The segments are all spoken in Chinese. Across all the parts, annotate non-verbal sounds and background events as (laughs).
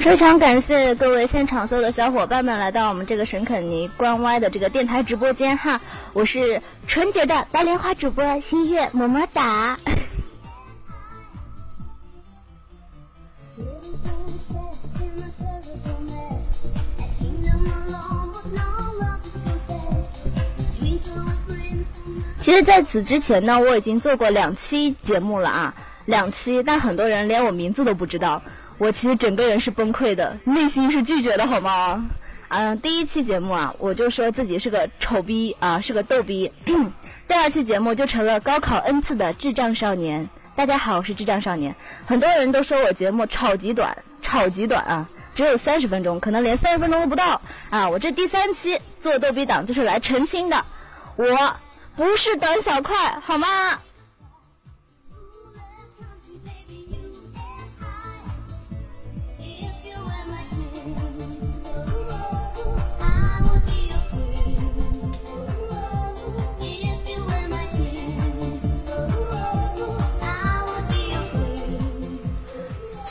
非常感谢各位现场所有的小伙伴们来到我们这个沈肯尼关歪的这个电台直播间哈，我是纯洁的白莲花主播新月，么么哒。其实，在此之前呢，我已经做过两期节目了啊，两期，但很多人连我名字都不知道。我其实整个人是崩溃的，内心是拒绝的，好吗？嗯，第一期节目啊，我就说自己是个丑逼啊，是个逗逼。(clears throat) 第二期节目就成了高考 N 次的智障少年。大家好，我是智障少年。很多人都说我节目超级短，超级短啊，只有三十分钟，可能连三十分钟都不到啊。我这第三期做逗逼党就是来澄清的，我不是短小快，好吗？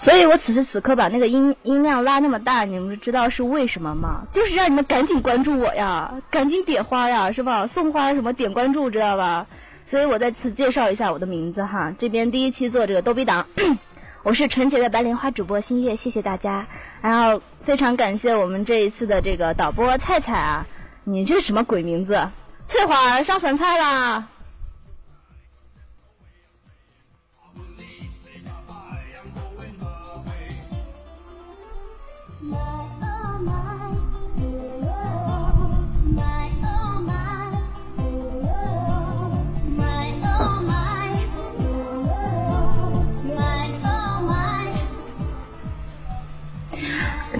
所以我此时此刻把那个音音量拉那么大，你们知道是为什么吗？就是让你们赶紧关注我呀，赶紧点花呀，是吧？送花什么点关注，知道吧？所以我再次介绍一下我的名字哈，这边第一期做这个逗比党，(clears throat) 我是纯洁的白莲花主播新月，谢谢大家。然后非常感谢我们这一次的这个导播菜菜啊，你这什么鬼名字？翠花上酸菜啦！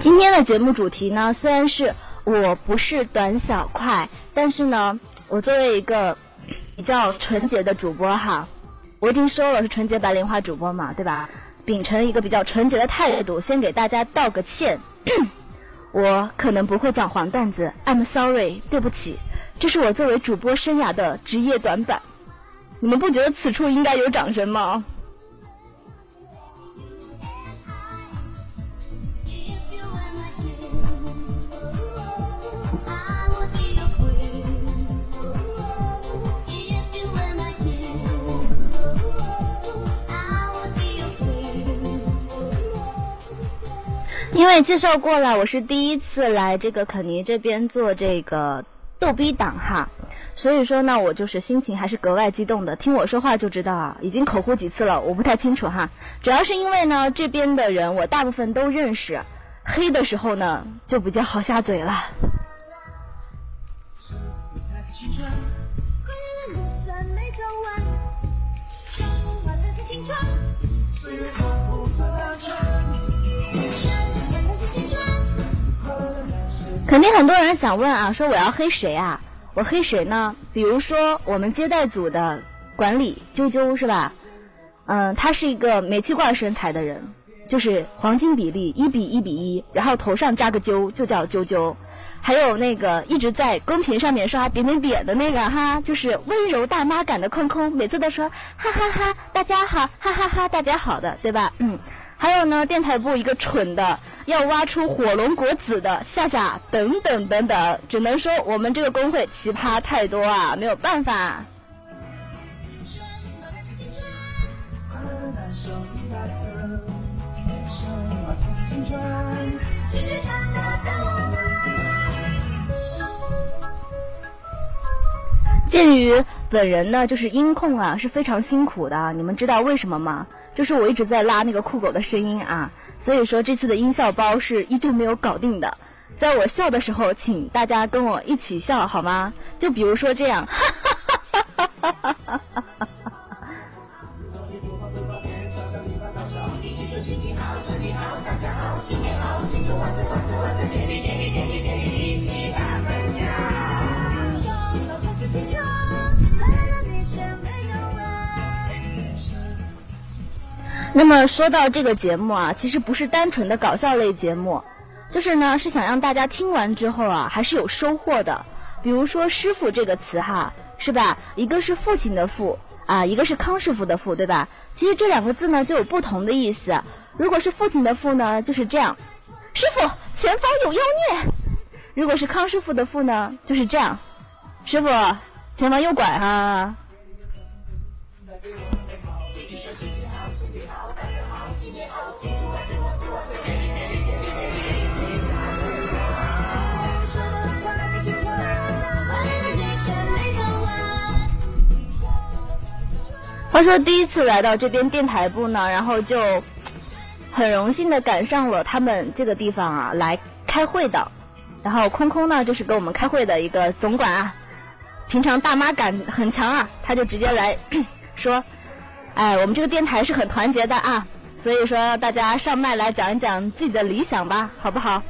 今天的节目主题呢，虽然是我不是短小快，但是呢，我作为一个比较纯洁的主播哈，我已经说了是纯洁白莲花主播嘛，对吧？秉承一个比较纯洁的态度，先给大家道个歉，(coughs) 我可能不会讲黄段子，I'm sorry，对不起，这是我作为主播生涯的职业短板，你们不觉得此处应该有掌声吗？因为介绍过了，我是第一次来这个肯尼这边做这个逗逼党哈，所以说呢，我就是心情还是格外激动的。听我说话就知道啊，已经口呼几次了，我不太清楚哈。主要是因为呢，这边的人我大部分都认识，黑的时候呢就比较好下嘴了。肯定很多人想问啊，说我要黑谁啊？我黑谁呢？比如说我们接待组的管理啾啾是吧？嗯，他是一个煤气罐身材的人，就是黄金比例一比一比一，然后头上扎个揪就叫啾啾。还有那个一直在公屏上面刷点点点的那个哈，就是温柔大妈感的空空，每次都说哈哈哈，大家好，哈哈哈，大家好的，对吧？嗯。还有呢，电台部一个蠢的要挖出火龙果籽的夏夏等等等等，只能说我们这个工会奇葩太多啊，没有办法。鉴于本人呢，就是音控啊，是非常辛苦的，你们知道为什么吗？就是我一直在拉那个酷狗的声音啊，所以说这次的音效包是依旧没有搞定的。在我笑的时候，请大家跟我一起笑好吗？就比如说这样。(laughs) 那么说到这个节目啊，其实不是单纯的搞笑类节目，就是呢是想让大家听完之后啊，还是有收获的。比如说“师傅”这个词哈，是吧？一个是父亲的父啊，一个是康师傅的傅，对吧？其实这两个字呢就有不同的意思。如果是父亲的父呢，就是这样，师傅，前方有妖孽。如果是康师傅的傅呢，就是这样，师傅，前方右拐哈。话说第一次来到这边电台部呢，然后就很荣幸的赶上了他们这个地方啊来开会的。然后空空呢就是给我们开会的一个总管啊，平常大妈感很强啊，他就直接来 (laughs) 说：“哎，我们这个电台是很团结的啊，所以说大家上麦来讲一讲自己的理想吧，好不好？”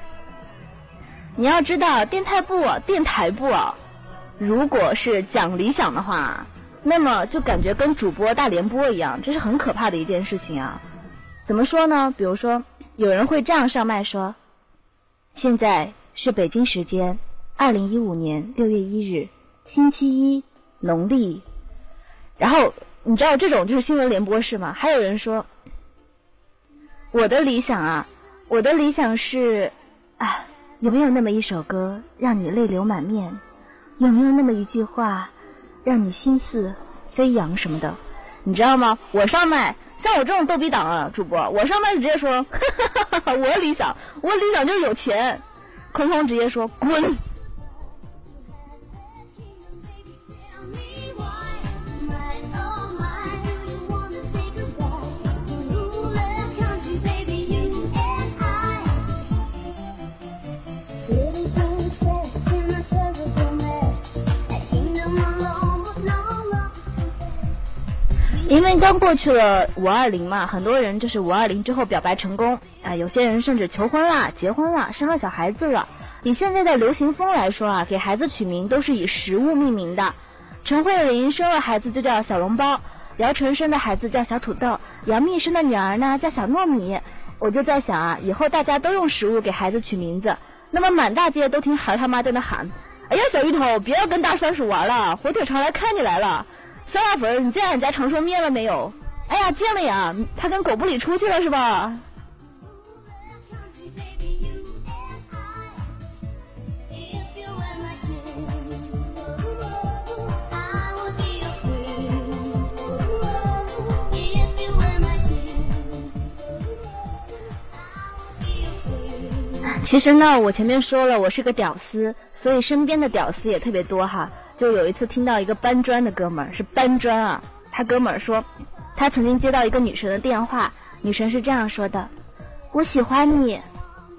你要知道，电台部、电台部啊，如果是讲理想的话。那么就感觉跟主播大联播一样，这是很可怕的一件事情啊！怎么说呢？比如说，有人会这样上麦说：“现在是北京时间二零一五年六月一日，星期一，农历。”然后你知道这种就是新闻联播是吗？还有人说：“我的理想啊，我的理想是啊，有没有那么一首歌让你泪流满面？有没有那么一句话？”让你心似飞扬什么的，你知道吗？我上麦，像我这种逗比党啊，主播，我上麦直接说，(laughs) 我理想，我理想就是有钱。空空直接说滚。因为刚过去了五二零嘛，很多人就是五二零之后表白成功啊，有些人甚至求婚啦、结婚啦、生了小孩子了。以现在的流行风来说啊，给孩子取名都是以食物命名的。陈慧琳生了孩子就叫小笼包，姚晨生的孩子叫小土豆，杨幂生的女儿呢叫小糯米。我就在想啊，以后大家都用食物给孩子取名字，那么满大街都听孩他妈在那喊：“哎呀，小芋头，别要跟大番薯玩了，火腿肠来看你来了。”酸辣粉，你见俺家长寿面了没有？哎呀，见了呀，他跟狗不理出去了是吧？其实呢，我前面说了，我是个屌丝，所以身边的屌丝也特别多哈。就有一次听到一个搬砖的哥们儿是搬砖啊，他哥们儿说，他曾经接到一个女神的电话，女神是这样说的：“我喜欢你。”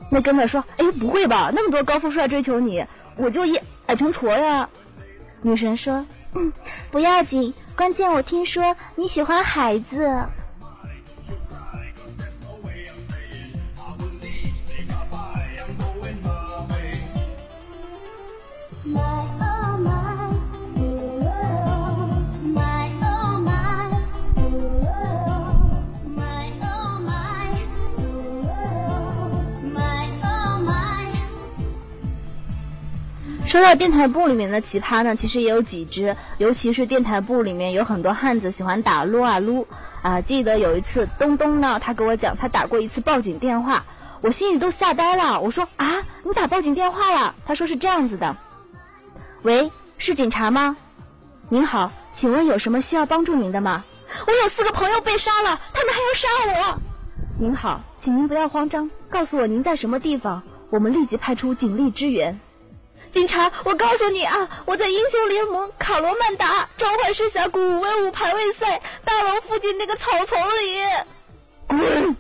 那哥们儿说：“哎，不会吧？那么多高富帅追求你，我就一矮穷矬呀。”女神说：“嗯，不要紧，关键我听说你喜欢孩子。”说到电台部里面的奇葩呢，其实也有几只，尤其是电台部里面有很多汉子喜欢打撸啊撸啊。记得有一次东东呢，他给我讲他打过一次报警电话，我心里都吓呆了。我说啊，你打报警电话了？他说是这样子的，喂，是警察吗？您好，请问有什么需要帮助您的吗？我有四个朋友被杀了，他们还要杀我。您好，请您不要慌张，告诉我您在什么地方，我们立即派出警力支援。警察，我告诉你啊，我在英雄联盟卡罗曼达召唤师峡谷五 v 五排位赛大楼附近那个草丛里，滚！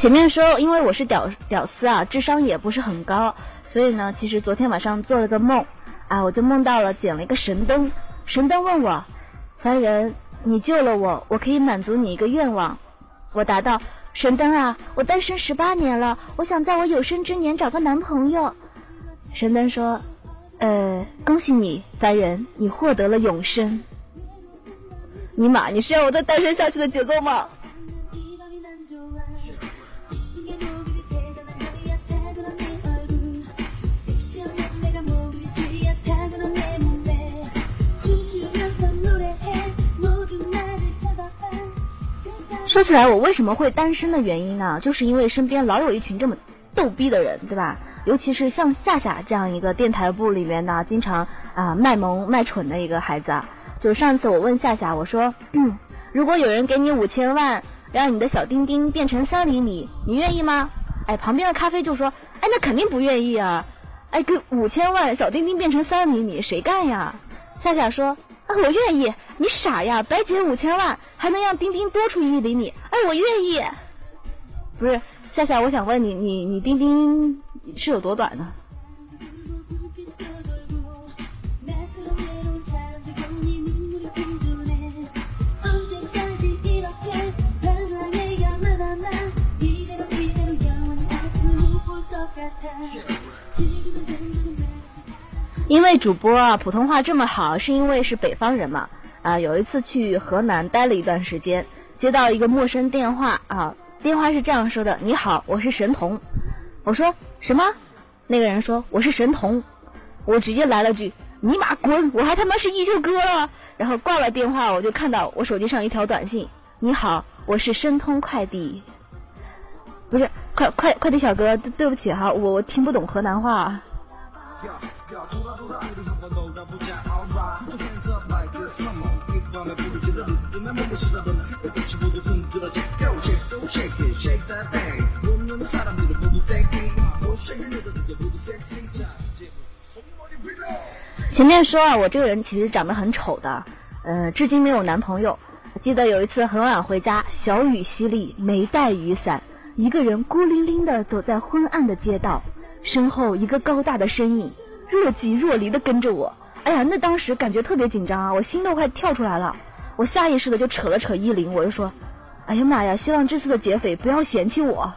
前面说，因为我是屌屌丝啊，智商也不是很高，所以呢，其实昨天晚上做了个梦，啊，我就梦到了捡了一个神灯，神灯问我，凡人，你救了我，我可以满足你一个愿望，我答道，神灯啊，我单身十八年了，我想在我有生之年找个男朋友。神灯说：“呃，恭喜你，凡人，你获得了永生。”尼玛，你是要我再单身下去的节奏吗？说起来，我为什么会单身的原因呢？就是因为身边老有一群这么逗逼的人，对吧？尤其是像夏夏这样一个电台部里面呢，经常啊卖萌卖蠢的一个孩子啊。就上次我问夏夏，我说，如果有人给你五千万，让你的小丁丁变成三厘米，你愿意吗？哎，旁边的咖啡就说，哎，那肯定不愿意啊！哎，给五千万，小丁丁变成三厘米，谁干呀？夏夏说。我愿意，你傻呀！白捡五千万，还能让丁丁多出一厘米？哎，我愿意。不是夏夏，我想问你，你你丁丁是有多短呢？因为主播啊，普通话这么好，是因为是北方人嘛？啊，有一次去河南待了一段时间，接到一个陌生电话啊，电话是这样说的：“你好，我是神童。”我说什么？那个人说我是神童，我直接来了句：“尼玛滚！我还他妈是一休哥。”然后挂了电话，我就看到我手机上一条短信：“你好，我是申通快递。”不是快快快递小哥，对不起哈，我我听不懂河南话。前面说啊，我这个人其实长得很丑的，呃，至今没有男朋友。记得有一次很晚回家，小雨淅沥，没带雨伞，一个人孤零零的走在昏暗的街道，身后一个高大的身影若即若离的跟着我。哎呀，那当时感觉特别紧张啊，我心都快跳出来了。我下意识的就扯了扯衣领，我就说：“哎呀妈呀，希望这次的劫匪不要嫌弃我。”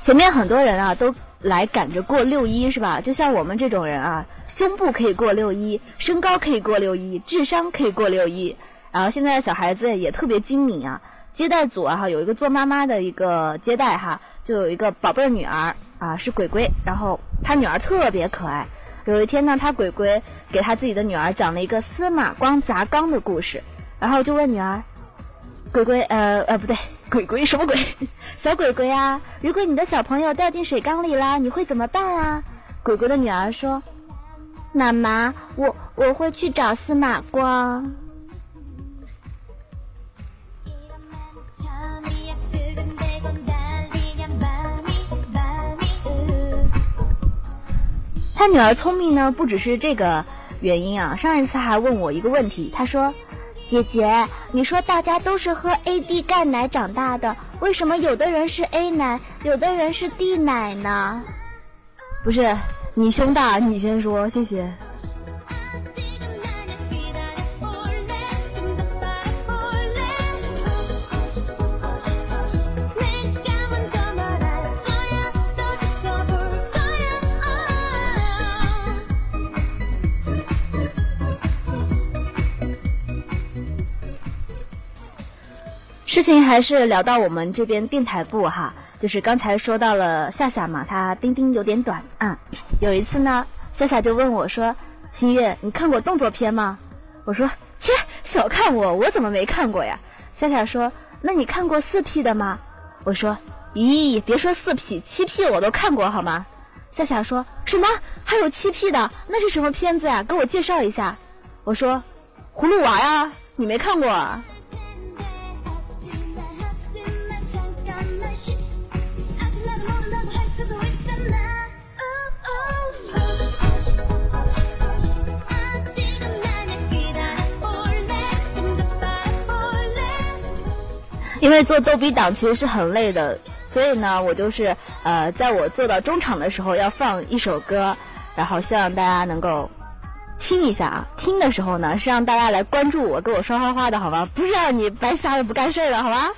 前面很多人啊都来赶着过六一，是吧？就像我们这种人啊，胸部可以过六一，身高可以过六一，智商可以过六一。然后现在的小孩子也特别精明啊，接待组啊有一个做妈妈的一个接待哈，就有一个宝贝儿女儿啊是鬼鬼，然后他女儿特别可爱。有一天呢，他鬼鬼给他自己的女儿讲了一个司马光砸缸的故事，然后就问女儿。鬼鬼，呃呃，不对，鬼鬼什么鬼？(laughs) 小鬼鬼啊！如果你的小朋友掉进水缸里啦，你会怎么办啊？鬼鬼的女儿说：“妈妈，我我会去找司马光。”他女儿聪明呢，不只是这个原因啊。上一次还问我一个问题，他说。姐姐，你说大家都是喝 A D 钙奶长大的，为什么有的人是 A 奶，有的人是 D 奶呢？不是，你胸大，你先说，谢谢。事情还是聊到我们这边电台部哈，就是刚才说到了夏夏嘛，她丁丁有点短啊。有一次呢，夏夏就问我说：“新月，你看过动作片吗？”我说：“切，小看我，我怎么没看过呀？”夏夏说：“那你看过四 P 的吗？”我说：“咦，别说四 P，七 P 我都看过好吗？”夏夏说什么？还有七 P 的？那是什么片子呀？给我介绍一下。我说：“葫芦娃呀，你没看过？”啊？因为做逗比党其实是很累的，所以呢，我就是呃，在我做到中场的时候要放一首歌，然后希望大家能够听一下啊。听的时候呢，是让大家来关注我，给我刷花花的好吗？不是让你白瞎了不干事的好吗？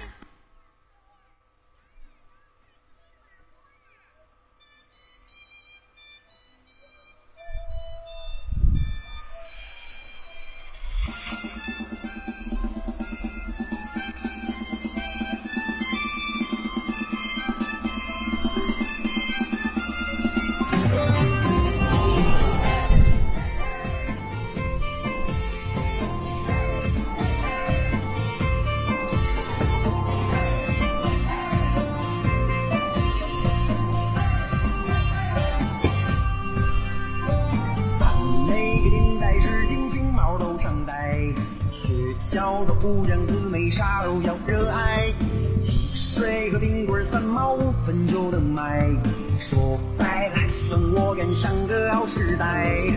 姑娘姊妹啥都要热爱，汽水和冰棍三毛五分就能买。说白了，还算我赶上个好时代。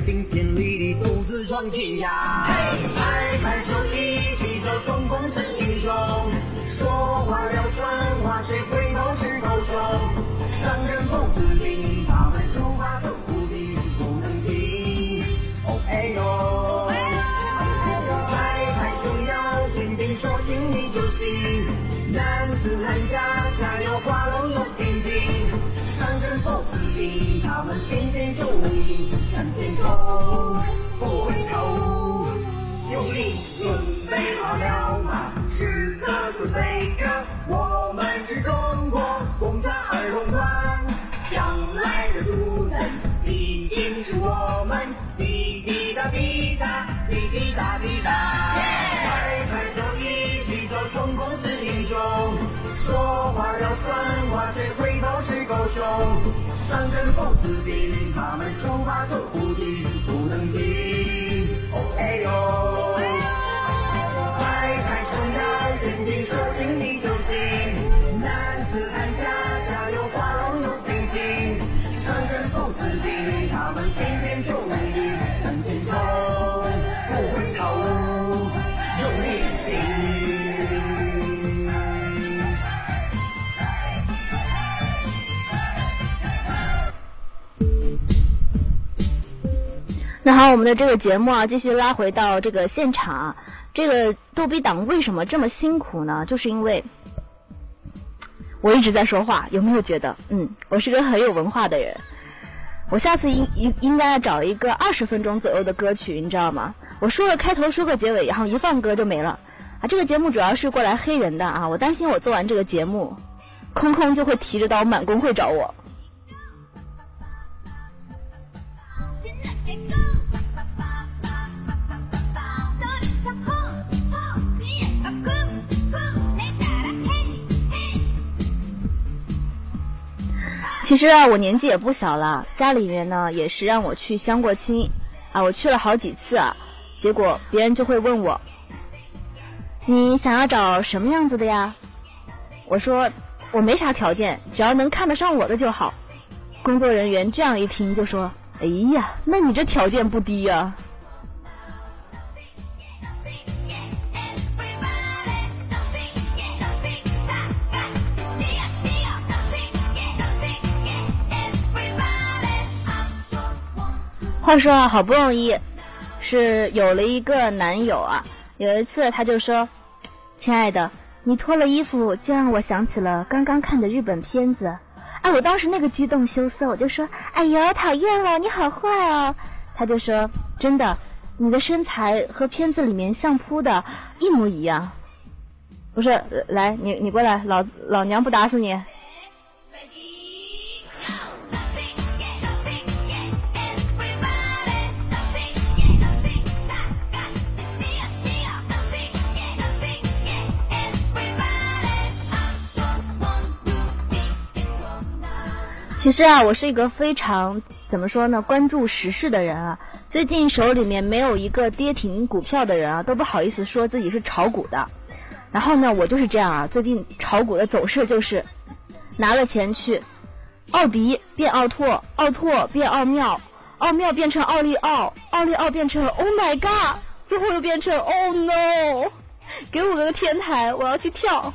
顶天立地，独自闯天涯。嘿，拍拍手，一起走，冲锋是英雄。说话要算话，谁回头是狗熊。商人不自定，他们出发就不定，不能停。哦哎呦，拍拍手要坚定，说行你就行。男子汉家家有花龙有边境，上阵不自定，他们并肩就能赢，向前冲，不回头，用力准备好了吗？时刻准备着，说话要算话，谁回头谁狗熊。上阵父子兵，他们出发就不停，不能停。哦哎呦，拍拍手要坚定，说行你就行。男子汉家家有花龙有兵精，上阵父子兵，他们并肩就那好，我们的这个节目啊，继续拉回到这个现场。这个逗比党为什么这么辛苦呢？就是因为我一直在说话，有没有觉得？嗯，我是个很有文化的人。我下次应应应该找一个二十分钟左右的歌曲，你知道吗？我说个开头，说个结尾，然后一放歌就没了。啊，这个节目主要是过来黑人的啊，我担心我做完这个节目，空空就会提着刀满工会找我。其实啊，我年纪也不小了，家里面呢也是让我去相过亲，啊，我去了好几次啊，结果别人就会问我，你想要找什么样子的呀？我说我没啥条件，只要能看得上我的就好。工作人员这样一听就说，哎呀，那你这条件不低呀。话说啊，好不容易是有了一个男友啊。有一次他就说：“亲爱的，你脱了衣服，就让我想起了刚刚看的日本片子。”哎，我当时那个激动羞涩，我就说：“哎呦，讨厌了，你好坏哦。”他就说：“真的，你的身材和片子里面相扑的一模一样。”不是，来，你你过来，老老娘不打死你。其实啊，我是一个非常怎么说呢，关注时事的人啊。最近手里面没有一个跌停股票的人啊，都不好意思说自己是炒股的。然后呢，我就是这样啊。最近炒股的走势就是，拿了钱去，奥迪变奥拓，奥拓变奥妙，奥妙变成奥利奥，奥利奥变成 Oh my God，最后又变成 Oh no，给我个天台，我要去跳。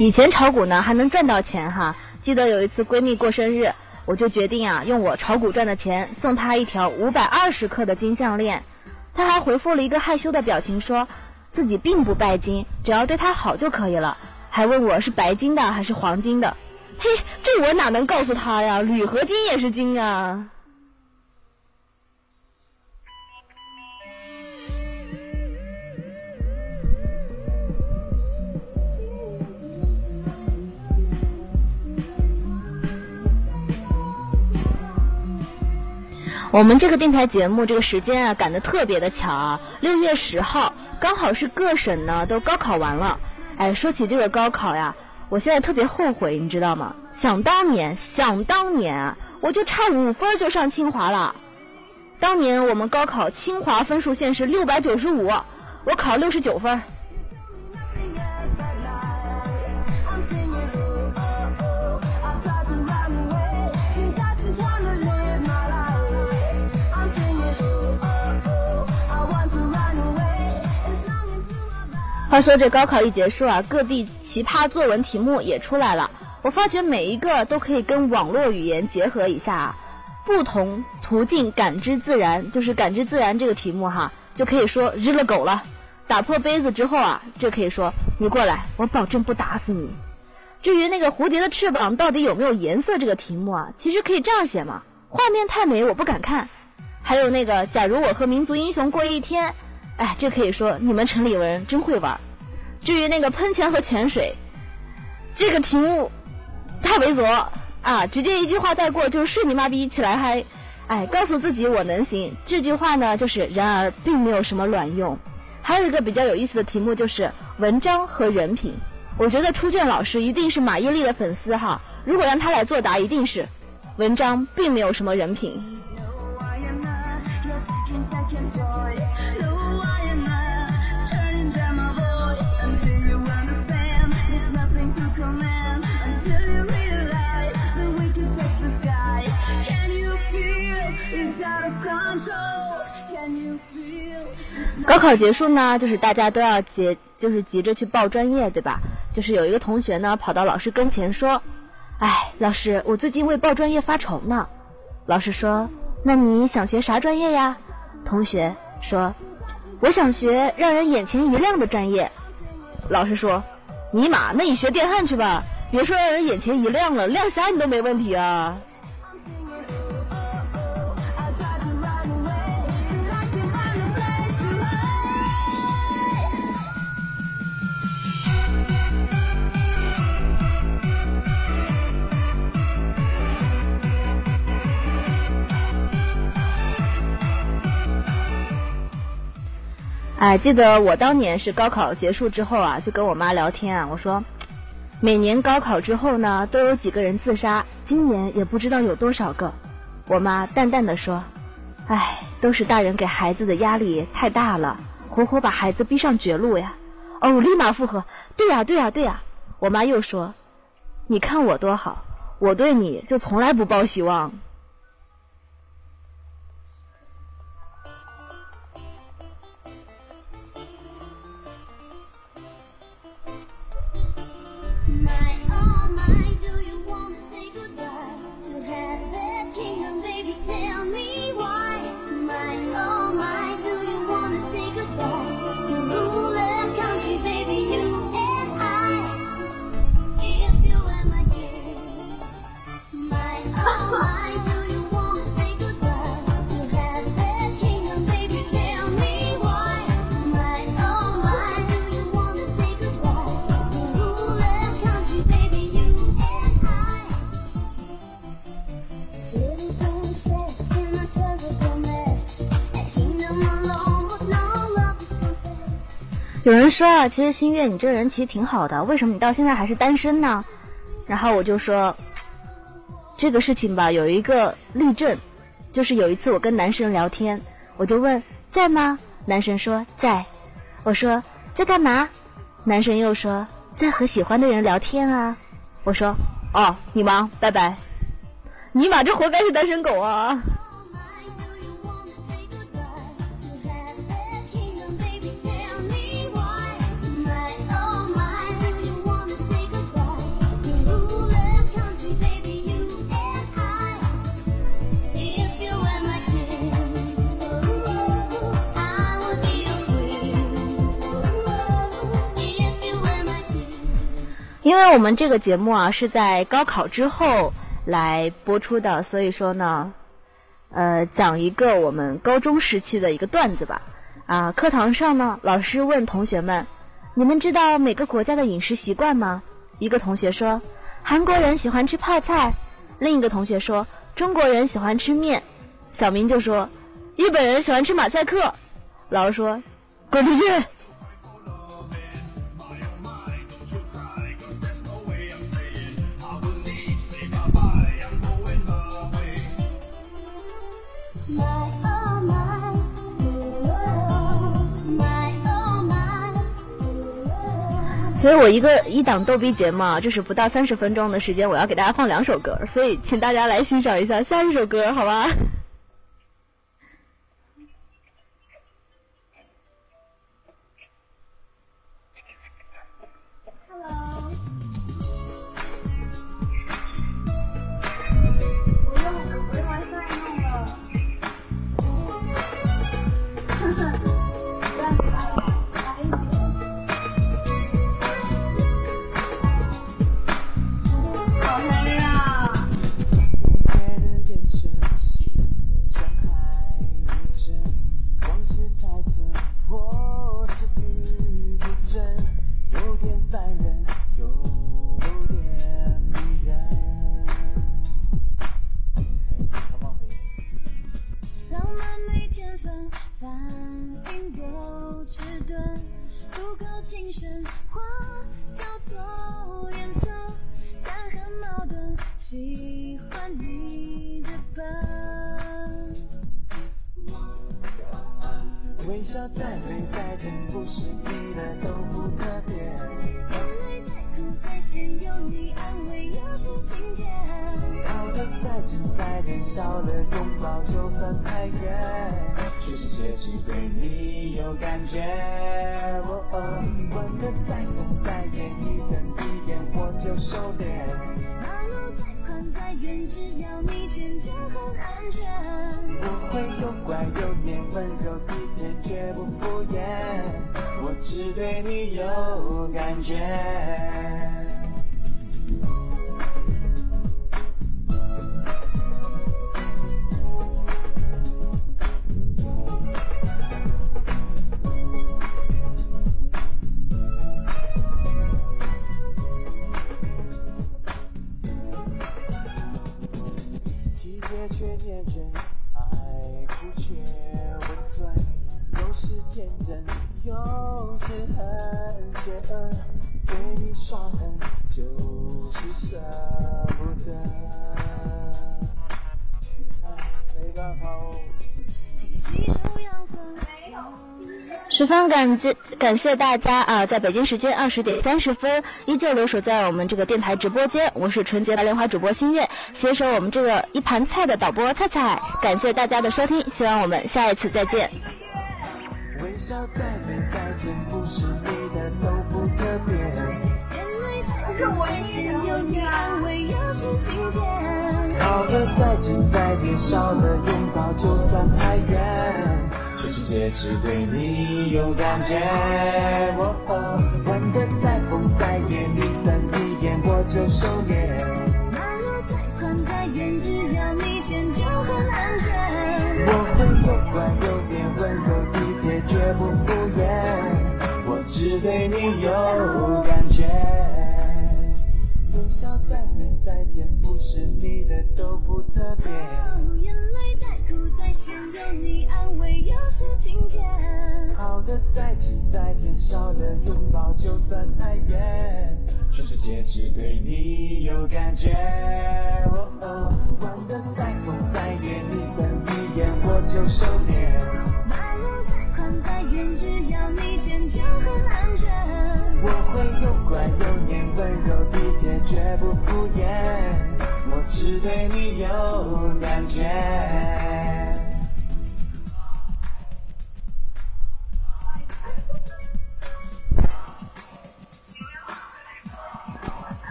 以前炒股呢还能赚到钱哈，记得有一次闺蜜过生日，我就决定啊用我炒股赚的钱送她一条五百二十克的金项链，她还回复了一个害羞的表情，说自己并不拜金，只要对她好就可以了，还问我是白金的还是黄金的，嘿，这我哪能告诉她呀？铝合金也是金啊。我们这个电台节目这个时间啊赶得特别的巧啊，六月十号刚好是各省呢都高考完了。哎，说起这个高考呀，我现在特别后悔，你知道吗？想当年，想当年啊，我就差五分就上清华了。当年我们高考清华分数线是六百九十五，我考六十九分。话说这高考一结束啊，各地奇葩作文题目也出来了。我发觉每一个都可以跟网络语言结合一下啊，不同途径感知自然，就是感知自然这个题目哈，就可以说日了狗了。打破杯子之后啊，这可以说你过来，我保证不打死你。至于那个蝴蝶的翅膀到底有没有颜色这个题目啊，其实可以这样写嘛，画面太美我不敢看。还有那个假如我和民族英雄过一天。哎，这可以说你们城里人真会玩。至于那个喷泉和泉水，这个题目太猥琐啊！直接一句话带过，就是睡你妈逼起来嗨！哎，告诉自己我能行。这句话呢，就是然而并没有什么卵用。还有一个比较有意思的题目就是文章和人品。我觉得出卷老师一定是马伊琍的粉丝哈。如果让他来作答，一定是文章并没有什么人品。高考结束呢，就是大家都要急，就是急着去报专业，对吧？就是有一个同学呢，跑到老师跟前说：“哎，老师，我最近为报专业发愁呢。”老师说：“那你想学啥专业呀？”同学说：“我想学让人眼前一亮的专业。”老师说：“尼玛，那你学电焊去吧，别说让人眼前一亮了，亮瞎你都没问题啊。”哎，记得我当年是高考结束之后啊，就跟我妈聊天啊，我说，每年高考之后呢，都有几个人自杀，今年也不知道有多少个。我妈淡淡的说，哎，都是大人给孩子的压力太大了，活活把孩子逼上绝路呀。哦，我立马附和，对呀，对呀，对呀。我妈又说，你看我多好，我对你就从来不抱希望。有人说啊，其实新月你这个人其实挺好的，为什么你到现在还是单身呢？然后我就说，这个事情吧，有一个例证，就是有一次我跟男生聊天，我就问在吗？男生说在，我说在干嘛？男生又说在和喜欢的人聊天啊。我说哦，你忙，拜拜。尼玛，这活该是单身狗啊！因为我们这个节目啊是在高考之后来播出的，所以说呢，呃，讲一个我们高中时期的一个段子吧。啊，课堂上呢，老师问同学们：“你们知道每个国家的饮食习惯吗？”一个同学说：“韩国人喜欢吃泡菜。”另一个同学说：“中国人喜欢吃面。”小明就说：“日本人喜欢吃马赛克。”老师说：“滚出去！”所以我一个一档逗逼节目啊，就是不到三十分钟的时间，我要给大家放两首歌，所以请大家来欣赏一下下一首歌，好吧？微笑再美再甜，不是你的都不特别。眼泪再苦再咸，有你安慰又是晴天。靠得再近再点，少了拥抱就算太远。全世界只对你有感觉。哦哦，吻得再疯再艳，一瞪一眼我就收敛。只要你牵就很安全。我会又乖又黏，温柔体贴绝不敷衍。我只对你有感觉。爱不缺温存，有时天真，有时很邪恶。给你耍狠，就是舍不得。没办法哦。十分感谢感谢大家啊，在北京时间二十点三十分，依旧留守在我们这个电台直播间。我是纯洁白莲花主播心月，携手我们这个一盘菜的导播菜菜。感谢大家的收听，希望我们下一次再见。微笑再美再甜，不是你的都不特别。眼泪再苦再咸，有你安慰。靠的再近再贴，少了拥抱就算太远。全世界只对你有感觉。哦哦，玩的再疯再野，你瞪一眼我就收敛。马路再宽再远，只要你牵就很安全。我会又乖又黏，温柔体贴，绝不敷衍。我只对你有感。笑笑再美再甜，不是你的都不特别。眼泪再苦再咸，有你安慰又是晴天。好的再近再甜，少了拥抱就算太远。全世界只对你有感觉。哦哦，玩的再疯再野，你瞪一眼我就收敛。再远，只要你牵就很安全。我会又乖又黏，温柔体贴，绝不敷衍。我只对你有感觉。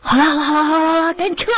好了好了好了好了好了，赶紧撤吧。